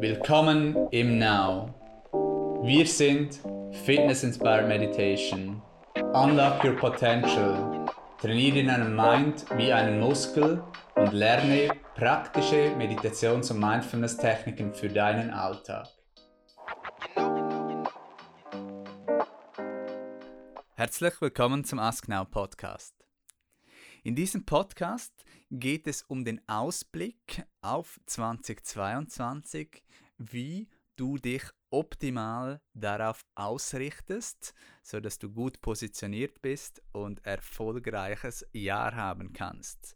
Willkommen im Now. Wir sind Fitness Inspired Meditation. Unlock your potential. Trainiere deinen Mind wie einen Muskel und lerne praktische Meditations- und Mindfulness-Techniken für deinen Alltag. Herzlich willkommen zum Ask Now Podcast. In diesem Podcast geht es um den Ausblick auf 2022, wie du dich optimal darauf ausrichtest, sodass du gut positioniert bist und erfolgreiches Jahr haben kannst.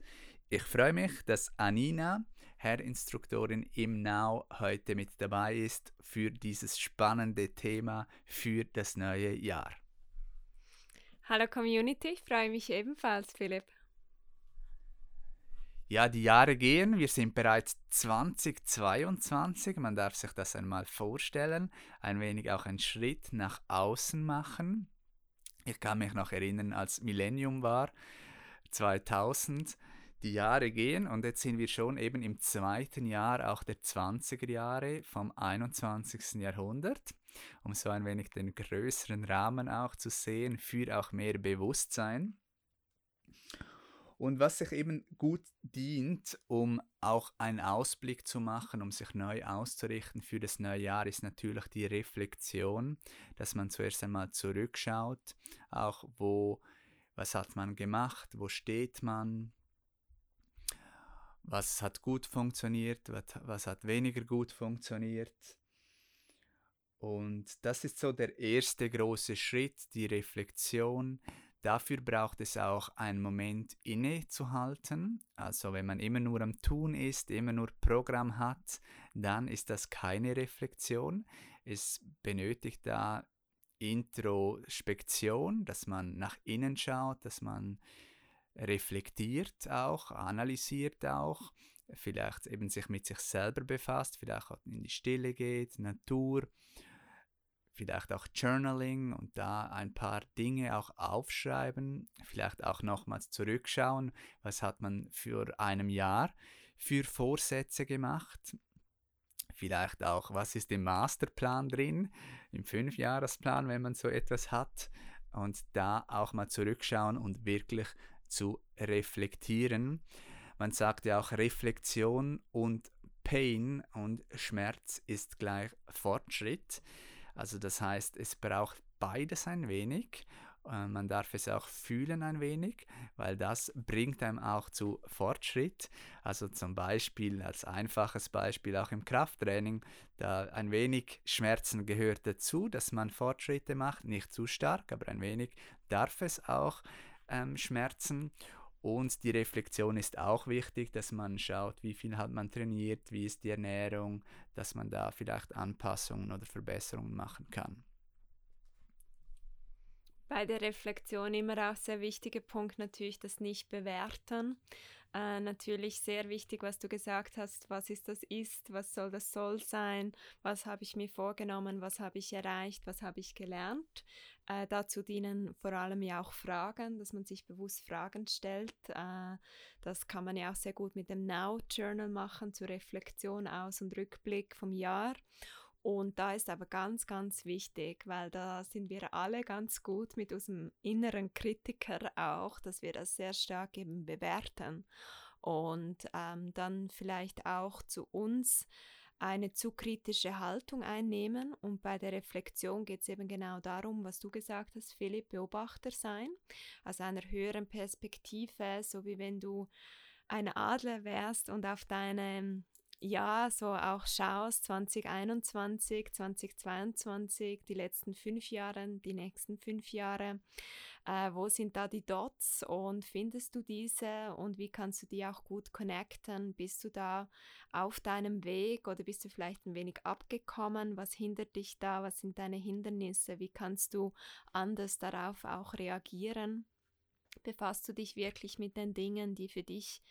Ich freue mich, dass Anina, Herrinstruktorin im Now, heute mit dabei ist für dieses spannende Thema für das neue Jahr. Hallo Community, ich freue mich ebenfalls, Philipp. Ja, die Jahre gehen, wir sind bereits 2022, man darf sich das einmal vorstellen, ein wenig auch einen Schritt nach außen machen. Ich kann mich noch erinnern, als Millennium war, 2000, die Jahre gehen und jetzt sind wir schon eben im zweiten Jahr auch der 20er Jahre vom 21. Jahrhundert, um so ein wenig den größeren Rahmen auch zu sehen für auch mehr Bewusstsein. Und was sich eben gut dient, um auch einen Ausblick zu machen, um sich neu auszurichten für das neue Jahr, ist natürlich die Reflexion, dass man zuerst einmal zurückschaut, auch wo, was hat man gemacht, wo steht man, was hat gut funktioniert, was, was hat weniger gut funktioniert. Und das ist so der erste große Schritt, die Reflexion, Dafür braucht es auch einen Moment innezuhalten. Also wenn man immer nur am Tun ist, immer nur Programm hat, dann ist das keine Reflexion. Es benötigt da Introspektion, dass man nach innen schaut, dass man reflektiert auch, analysiert auch, vielleicht eben sich mit sich selber befasst, vielleicht auch in die Stille geht, Natur vielleicht auch Journaling und da ein paar Dinge auch aufschreiben, vielleicht auch nochmals zurückschauen, was hat man für einem Jahr für Vorsätze gemacht, vielleicht auch, was ist im Masterplan drin, im Fünfjahresplan, wenn man so etwas hat und da auch mal zurückschauen und wirklich zu reflektieren. Man sagt ja auch Reflexion und Pain und Schmerz ist gleich Fortschritt. Also das heißt, es braucht beides ein wenig. Äh, man darf es auch fühlen ein wenig, weil das bringt einem auch zu Fortschritt. Also zum Beispiel als einfaches Beispiel auch im Krafttraining, da ein wenig Schmerzen gehört dazu, dass man Fortschritte macht, nicht zu stark, aber ein wenig darf es auch ähm, schmerzen. Und die Reflexion ist auch wichtig, dass man schaut, wie viel hat man trainiert, wie ist die Ernährung, dass man da vielleicht Anpassungen oder Verbesserungen machen kann. Bei der Reflexion immer auch sehr wichtiger Punkt natürlich das Nicht-Bewerten. Äh, natürlich sehr wichtig, was du gesagt hast, was ist das Ist, was soll das Soll sein, was habe ich mir vorgenommen, was habe ich erreicht, was habe ich gelernt. Äh, dazu dienen vor allem ja auch Fragen, dass man sich bewusst Fragen stellt. Äh, das kann man ja auch sehr gut mit dem Now Journal machen, zur Reflexion aus und Rückblick vom Jahr. Und da ist aber ganz, ganz wichtig, weil da sind wir alle ganz gut mit unserem inneren Kritiker auch, dass wir das sehr stark eben bewerten und ähm, dann vielleicht auch zu uns eine zu kritische Haltung einnehmen. Und bei der Reflexion geht es eben genau darum, was du gesagt hast, Philipp, Beobachter sein, aus einer höheren Perspektive, so wie wenn du ein Adler wärst und auf deine ja, so auch schaust, 2021, 2022, die letzten fünf Jahre, die nächsten fünf Jahre, äh, wo sind da die Dots und findest du diese und wie kannst du die auch gut connecten? Bist du da auf deinem Weg oder bist du vielleicht ein wenig abgekommen? Was hindert dich da? Was sind deine Hindernisse? Wie kannst du anders darauf auch reagieren? Befasst du dich wirklich mit den Dingen, die für dich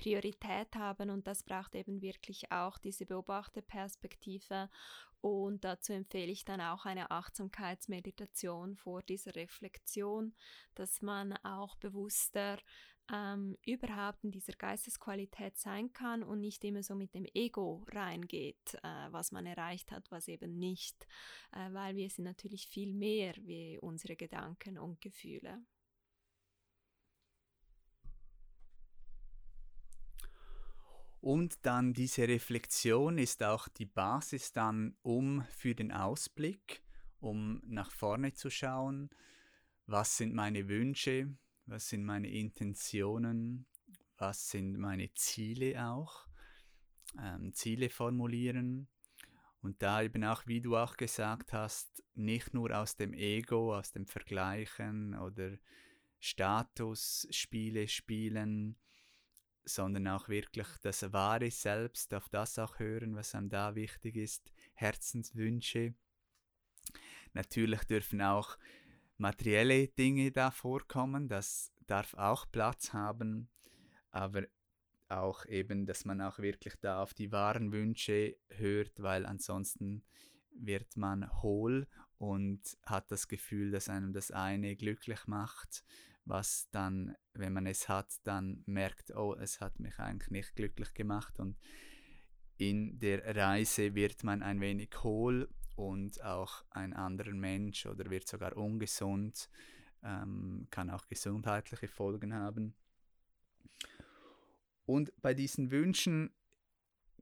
Priorität haben und das braucht eben wirklich auch diese Beobachterperspektive und dazu empfehle ich dann auch eine Achtsamkeitsmeditation vor dieser Reflexion, dass man auch bewusster ähm, überhaupt in dieser Geistesqualität sein kann und nicht immer so mit dem Ego reingeht, äh, was man erreicht hat, was eben nicht, äh, weil wir sind natürlich viel mehr wie unsere Gedanken und Gefühle. Und dann diese Reflexion ist auch die Basis dann, um für den Ausblick, um nach vorne zu schauen, was sind meine Wünsche, was sind meine Intentionen, was sind meine Ziele auch, ähm, Ziele formulieren. Und da eben auch, wie du auch gesagt hast, nicht nur aus dem Ego, aus dem Vergleichen oder Statusspiele spielen, sondern auch wirklich das wahre Selbst, auf das auch hören, was einem da wichtig ist, Herzenswünsche. Natürlich dürfen auch materielle Dinge da vorkommen, das darf auch Platz haben, aber auch eben, dass man auch wirklich da auf die wahren Wünsche hört, weil ansonsten wird man hohl und hat das Gefühl, dass einem das eine glücklich macht, was dann, wenn man es hat, dann merkt, oh, es hat mich eigentlich nicht glücklich gemacht und in der Reise wird man ein wenig hohl und auch ein anderer Mensch oder wird sogar ungesund, ähm, kann auch gesundheitliche Folgen haben. Und bei diesen Wünschen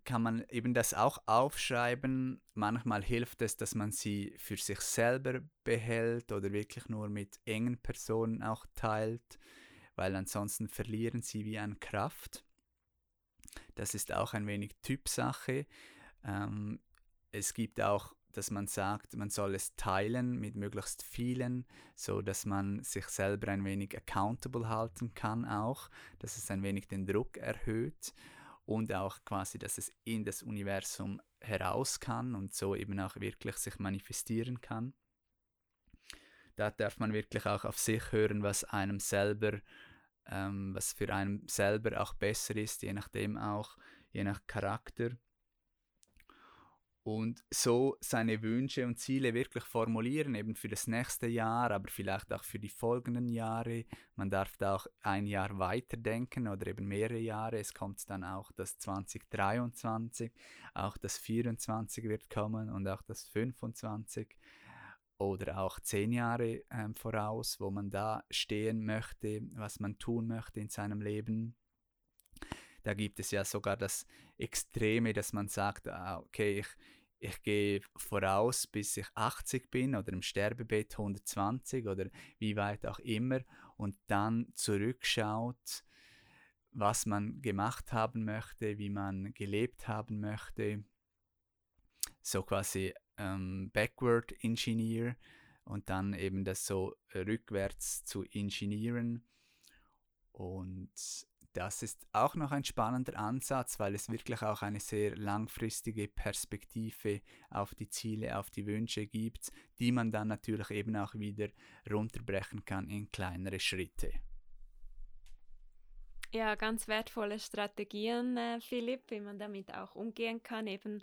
kann man eben das auch aufschreiben. Manchmal hilft es, dass man sie für sich selber behält oder wirklich nur mit engen Personen auch teilt, weil ansonsten verlieren sie wie an Kraft. Das ist auch ein wenig Typsache. Ähm, es gibt auch dass man sagt, man soll es teilen mit möglichst vielen, so dass man sich selber ein wenig accountable halten kann auch, dass es ein wenig den Druck erhöht und auch quasi, dass es in das Universum heraus kann und so eben auch wirklich sich manifestieren kann. Da darf man wirklich auch auf sich hören, was einem selber, ähm, was für einen selber auch besser ist, je nachdem auch, je nach Charakter und so seine Wünsche und Ziele wirklich formulieren, eben für das nächste Jahr, aber vielleicht auch für die folgenden Jahre. Man darf da auch ein Jahr weiterdenken oder eben mehrere Jahre. Es kommt dann auch das 2023, auch das 24 wird kommen und auch das 25 oder auch zehn Jahre ähm, voraus, wo man da stehen möchte, was man tun möchte in seinem Leben. Da gibt es ja sogar das Extreme, dass man sagt, ah, okay, ich, ich gehe voraus, bis ich 80 bin oder im Sterbebett 120 oder wie weit auch immer und dann zurückschaut, was man gemacht haben möchte, wie man gelebt haben möchte. So quasi ähm, Backward Engineer und dann eben das so rückwärts zu ingenieren. Und das ist auch noch ein spannender Ansatz, weil es wirklich auch eine sehr langfristige Perspektive auf die Ziele, auf die Wünsche gibt, die man dann natürlich eben auch wieder runterbrechen kann in kleinere Schritte. Ja, ganz wertvolle Strategien, äh, Philipp, wie man damit auch umgehen kann, eben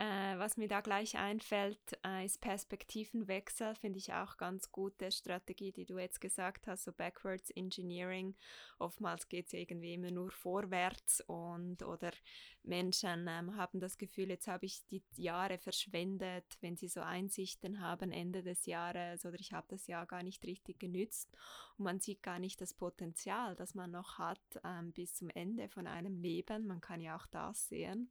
äh, was mir da gleich einfällt, äh, ist Perspektivenwechsel, finde ich auch ganz gute Strategie, die du jetzt gesagt hast, so Backwards Engineering. Oftmals geht es irgendwie immer nur vorwärts und oder Menschen ähm, haben das Gefühl, jetzt habe ich die Jahre verschwendet, wenn sie so Einsichten haben Ende des Jahres oder ich habe das Jahr gar nicht richtig genützt und man sieht gar nicht das Potenzial, das man noch hat ähm, bis zum Ende von einem Leben. Man kann ja auch das sehen.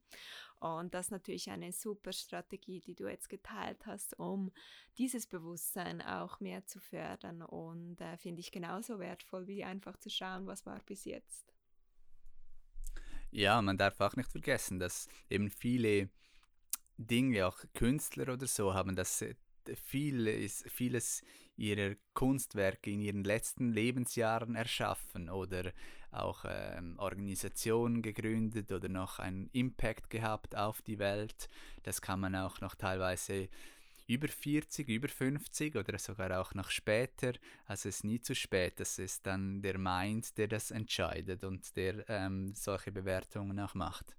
Und das ist natürlich eine super Strategie, die du jetzt geteilt hast, um dieses Bewusstsein auch mehr zu fördern. Und äh, finde ich genauso wertvoll, wie einfach zu schauen, was war bis jetzt. Ja, man darf auch nicht vergessen, dass eben viele Dinge, auch Künstler oder so, haben das äh, vieles, vieles ihrer Kunstwerke in ihren letzten Lebensjahren erschaffen oder auch ähm, Organisationen gegründet oder noch einen Impact gehabt auf die Welt. Das kann man auch noch teilweise über 40, über 50 oder sogar auch noch später. Also es ist nie zu spät. Es ist dann der Mind, der das entscheidet und der ähm, solche Bewertungen auch macht.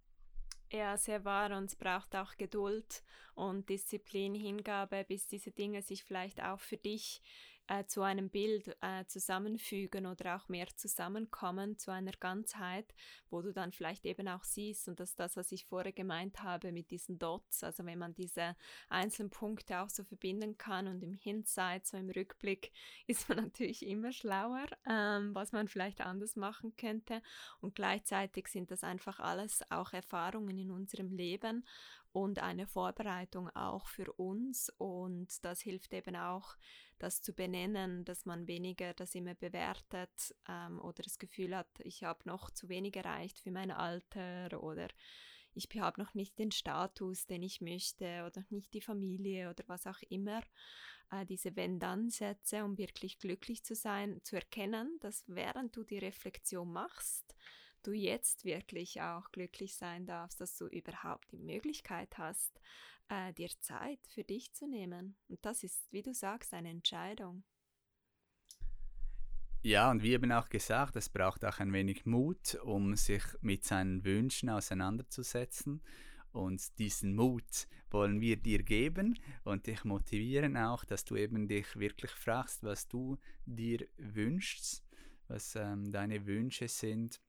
Ja, sehr wahr und es braucht auch Geduld und Disziplin, Hingabe, bis diese Dinge sich vielleicht auch für dich äh, zu einem Bild äh, zusammenfügen oder auch mehr zusammenkommen zu einer Ganzheit, wo du dann vielleicht eben auch siehst, und das ist das, was ich vorher gemeint habe mit diesen Dots, also wenn man diese einzelnen Punkte auch so verbinden kann und im Hindsight, so im Rückblick, ist man natürlich immer schlauer, ähm, was man vielleicht anders machen könnte. Und gleichzeitig sind das einfach alles auch Erfahrungen in unserem Leben und eine Vorbereitung auch für uns. Und das hilft eben auch, das zu benennen, dass man weniger das immer bewertet ähm, oder das Gefühl hat, ich habe noch zu wenig erreicht für mein Alter oder ich habe noch nicht den Status, den ich möchte oder nicht die Familie oder was auch immer. Äh, diese Wenn-Dann-Sätze, um wirklich glücklich zu sein, zu erkennen, dass während du die Reflexion machst, du jetzt wirklich auch glücklich sein darfst, dass du überhaupt die Möglichkeit hast, äh, dir Zeit für dich zu nehmen. Und das ist, wie du sagst, eine Entscheidung. Ja, und wie eben auch gesagt, es braucht auch ein wenig Mut, um sich mit seinen Wünschen auseinanderzusetzen. Und diesen Mut wollen wir dir geben und dich motivieren auch, dass du eben dich wirklich fragst, was du dir wünschst, was ähm, deine Wünsche sind.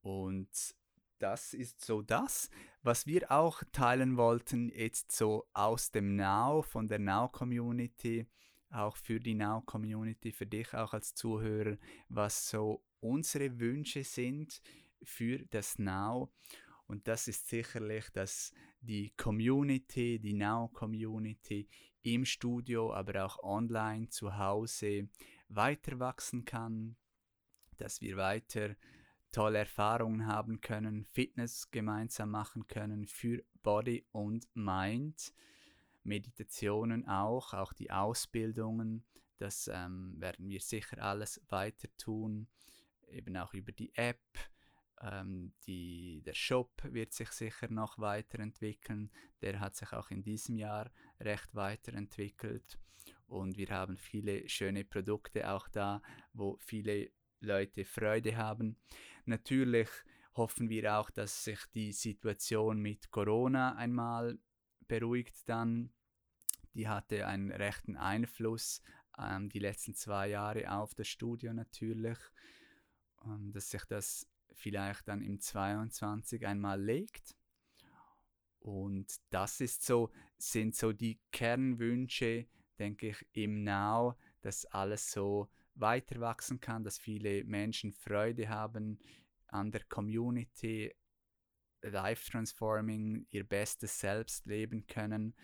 Und das ist so das, was wir auch teilen wollten, jetzt so aus dem Now, von der Now-Community, auch für die Now-Community, für dich auch als Zuhörer, was so unsere Wünsche sind für das Now. Und das ist sicherlich, dass die Community, die Now-Community im Studio, aber auch online zu Hause weiter wachsen kann, dass wir weiter tolle Erfahrungen haben können, Fitness gemeinsam machen können für Body und Mind, Meditationen auch, auch die Ausbildungen, das ähm, werden wir sicher alles weiter tun, eben auch über die App. Ähm, die, der Shop wird sich sicher noch weiterentwickeln. Der hat sich auch in diesem Jahr recht weiterentwickelt. Und wir haben viele schöne Produkte auch da, wo viele Leute Freude haben. Natürlich hoffen wir auch, dass sich die Situation mit Corona einmal beruhigt dann. Die hatte einen rechten Einfluss ähm, die letzten zwei Jahre auf das Studio natürlich. Und dass sich das vielleicht dann im 22 einmal legt. Und das ist so, sind so die Kernwünsche, denke ich, im Now, dass alles so weiter wachsen kann, dass viele Menschen Freude haben an der Community, Life Transforming, ihr bestes Selbst leben können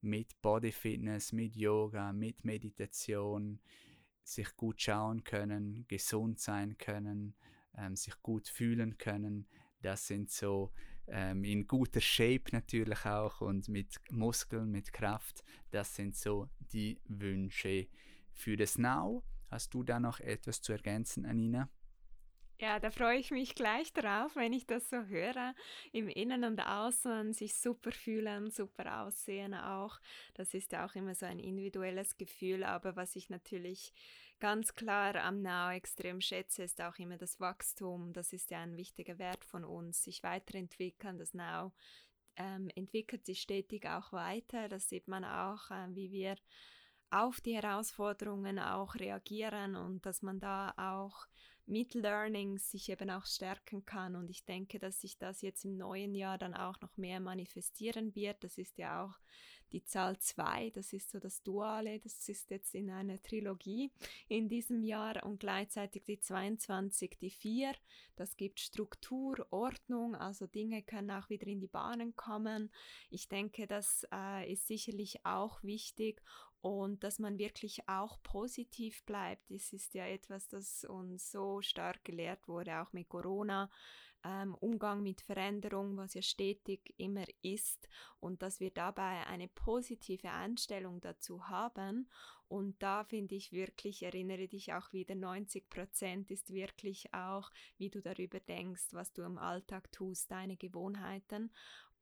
mit Body Fitness, mit Yoga, mit Meditation, sich gut schauen können, gesund sein können, ähm, sich gut fühlen können. Das sind so ähm, in guter Shape natürlich auch und mit Muskeln, mit Kraft. Das sind so die Wünsche für das Now. Hast du da noch etwas zu ergänzen, Anina? Ja, da freue ich mich gleich drauf, wenn ich das so höre. Im Innen und Außen sich super fühlen, super aussehen auch. Das ist ja auch immer so ein individuelles Gefühl. Aber was ich natürlich ganz klar am Now extrem schätze, ist auch immer das Wachstum. Das ist ja ein wichtiger Wert von uns, sich weiterentwickeln. Das Now ähm, entwickelt sich stetig auch weiter. Das sieht man auch, äh, wie wir auf die Herausforderungen auch reagieren und dass man da auch mit Learnings sich eben auch stärken kann. Und ich denke, dass sich das jetzt im neuen Jahr dann auch noch mehr manifestieren wird. Das ist ja auch die Zahl 2, das ist so das Duale, das ist jetzt in einer Trilogie in diesem Jahr und gleichzeitig die 22, die 4, das gibt Struktur, Ordnung, also Dinge können auch wieder in die Bahnen kommen. Ich denke, das äh, ist sicherlich auch wichtig und dass man wirklich auch positiv bleibt. Das ist ja etwas, das uns so stark gelehrt wurde, auch mit Corona. Ähm, Umgang mit Veränderung, was ja stetig immer ist und dass wir dabei eine positive Einstellung dazu haben. Und da finde ich wirklich, erinnere dich auch wieder, 90 Prozent ist wirklich auch, wie du darüber denkst, was du im Alltag tust, deine Gewohnheiten.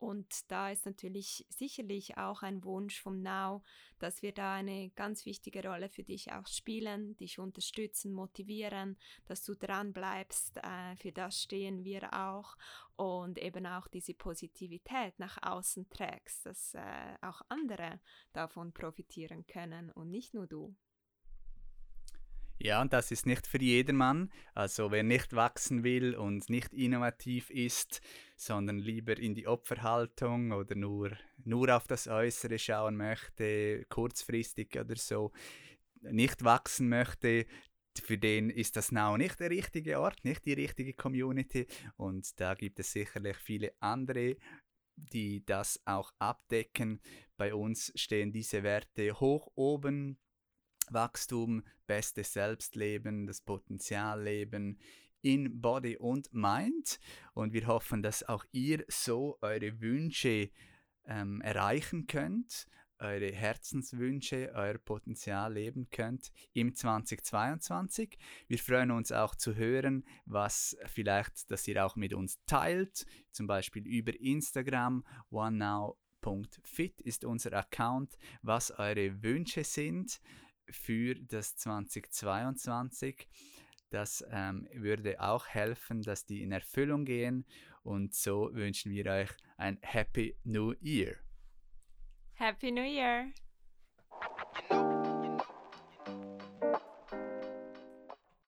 Und da ist natürlich sicherlich auch ein Wunsch vom Now, dass wir da eine ganz wichtige Rolle für dich auch spielen, dich unterstützen, motivieren, dass du dran bleibst. Äh, für das stehen wir auch und eben auch diese Positivität nach außen trägst, dass äh, auch andere davon profitieren können und nicht nur du. Ja, und das ist nicht für jedermann. Also wer nicht wachsen will und nicht innovativ ist, sondern lieber in die Opferhaltung oder nur, nur auf das Äußere schauen möchte, kurzfristig oder so, nicht wachsen möchte, für den ist das Now nicht der richtige Ort, nicht die richtige Community. Und da gibt es sicherlich viele andere, die das auch abdecken. Bei uns stehen diese Werte hoch oben. Wachstum, bestes Selbstleben, das Potenzialleben in Body und Mind. Und wir hoffen, dass auch ihr so eure Wünsche ähm, erreichen könnt eure Herzenswünsche, euer Potenzial leben könnt im 2022. Wir freuen uns auch zu hören, was vielleicht, dass ihr auch mit uns teilt, zum Beispiel über Instagram, onenow.fit ist unser Account, was eure Wünsche sind für das 2022. Das ähm, würde auch helfen, dass die in Erfüllung gehen und so wünschen wir euch ein Happy New Year. Happy New Year! You know